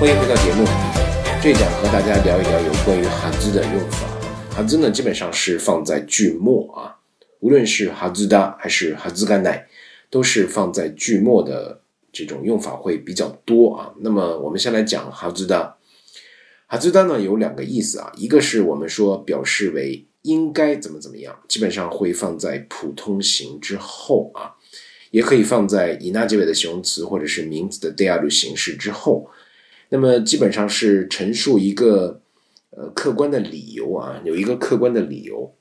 欢迎回到节目。这一讲和大家聊一聊有关于哈兹的用法。哈兹呢，基本上是放在句末啊，无论是哈兹的还是哈兹干奈，都是放在句末的这种用法会比较多啊。那么我们先来讲哈兹的。哈兹达呢有两个意思啊，一个是我们说表示为应该怎么怎么样，基本上会放在普通型之后啊，也可以放在以那结尾的形容词或者是名词的第二形式之后。那么基本上是陈述一个，呃，客观的理由啊，有一个客观的理由。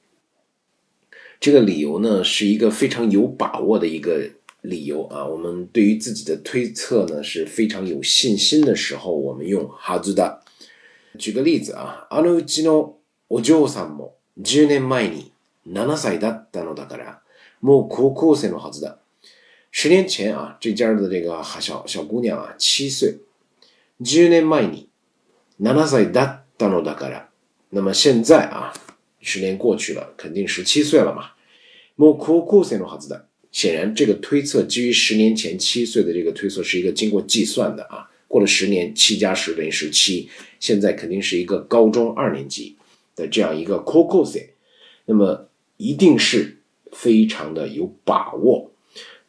这个理由呢是一个非常有把握的一个理由啊。我们对于自己的推测呢是非常有信心的时候，我们用“哈兹达”。举个例子啊，あのうちのお嬢さんも10年前に7歳だったのだから、もう高校生のハズだ。十年前啊，这家的这个小小姑娘啊，七岁。十年前に、七歳だったのだから、那么现在啊，十年过去了，肯定十七岁了嘛。もうクウクセの話だ。显然，这个推测基于十年前七岁的这个推测是一个经过计算的啊，过了十年，七加十等于十七，现在肯定是一个高中二年级的这样一个クウクセ，那么一定是非常的有把握。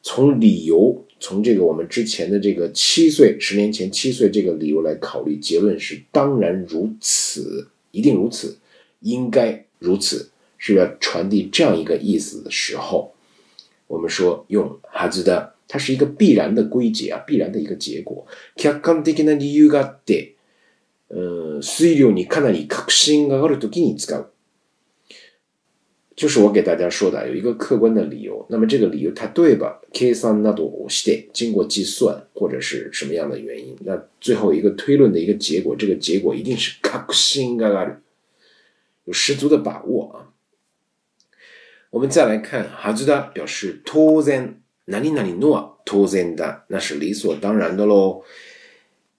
从理由，从这个我们之前的这个七岁，十年前七岁这个理由来考虑，结论是当然如此，一定如此，应该如此，是要传递这样一个意思的时候，我们说用哈兹的，它是一个必然的归结啊，必然的一个结果。客観的な理由があって、うん、水量にかなり確信があるときに使う。就是我给大家说的，有一个客观的理由。那么这个理由它对吧？经过计算或者是什么样的原因，那最后一个推论的一个结果，这个结果一定是 kakushin ga 嘎 a 有十足的把握啊！我们再来看，哈兹达表示当然，哪 o t 里诺啊，当然 a 那是理所当然的喽。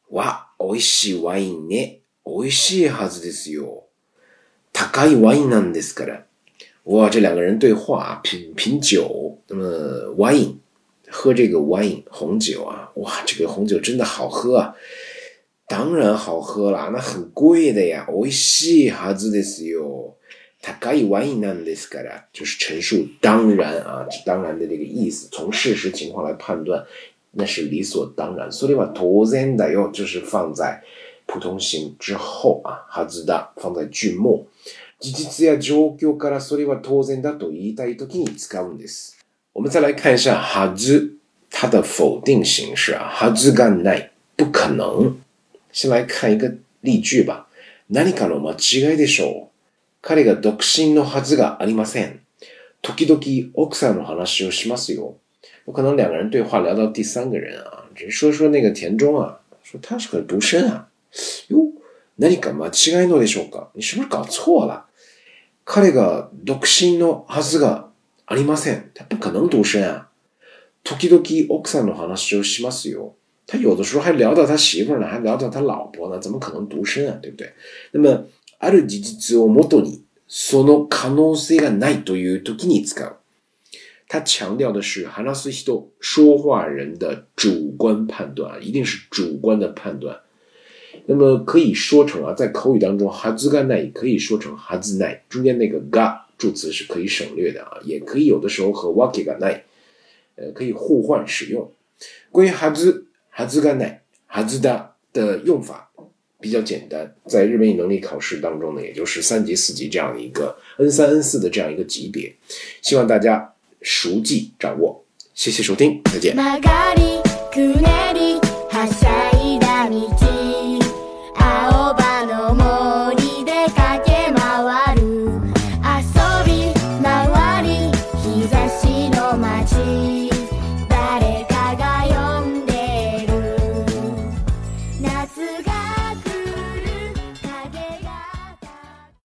哇，美味しいワインね，美味しいはずですよ。高いワインなんですから。哇，这两个人对话，品品酒，那么 wine，喝这个 wine 红酒啊，哇，这个红酒真的好喝啊！当然好喝啦，那很贵的呀。おいしいはずですよ。高いワインなんですから，就是陈述当然啊，当然的这个意思，从事实情况来判断，那是理所当然。それは当然だよ，就是放在普通形之后啊，はずだ，放在句末。事実や状況からそれは当然だと言いたいときに使うんです。我们再来看一下はず。它的否定形式啊，はずがない，不可能。先来看一个例句吧。何かの間違いでしょう。彼が独身のはずがありません。時々奥さんの話をしますよ。不可能两个人对话聊到第三个人啊，只说说那个田中啊，说他是个独身啊。哟，何か間違いのでしょうか？你是不是搞错了？彼が独身のはずがありません。他不可能独身啊。時々奥さんの話をしますよ。他有的时候还聊到他媳妇呢，还聊到他老婆呢，怎么可能独身啊？对不对？那么ある事実をもとに、その可能性がないという時に使う。他强调的是，話す人、说话人的主观判断，一定是主观的判断。那么可以说成啊，在口语当中，哈兹干奈也可以说成哈兹奈，中间那个 ga 助词是可以省略的啊，也可以有的时候和 waki 干奈，呃，可以互换使用。关于哈兹哈兹干奈哈兹哒的用法比较简单，在日本语能力考试当中呢，也就是三级四级这样的一个 N 三 N 四的这样一个级别，希望大家熟记掌握。谢谢收听，再见。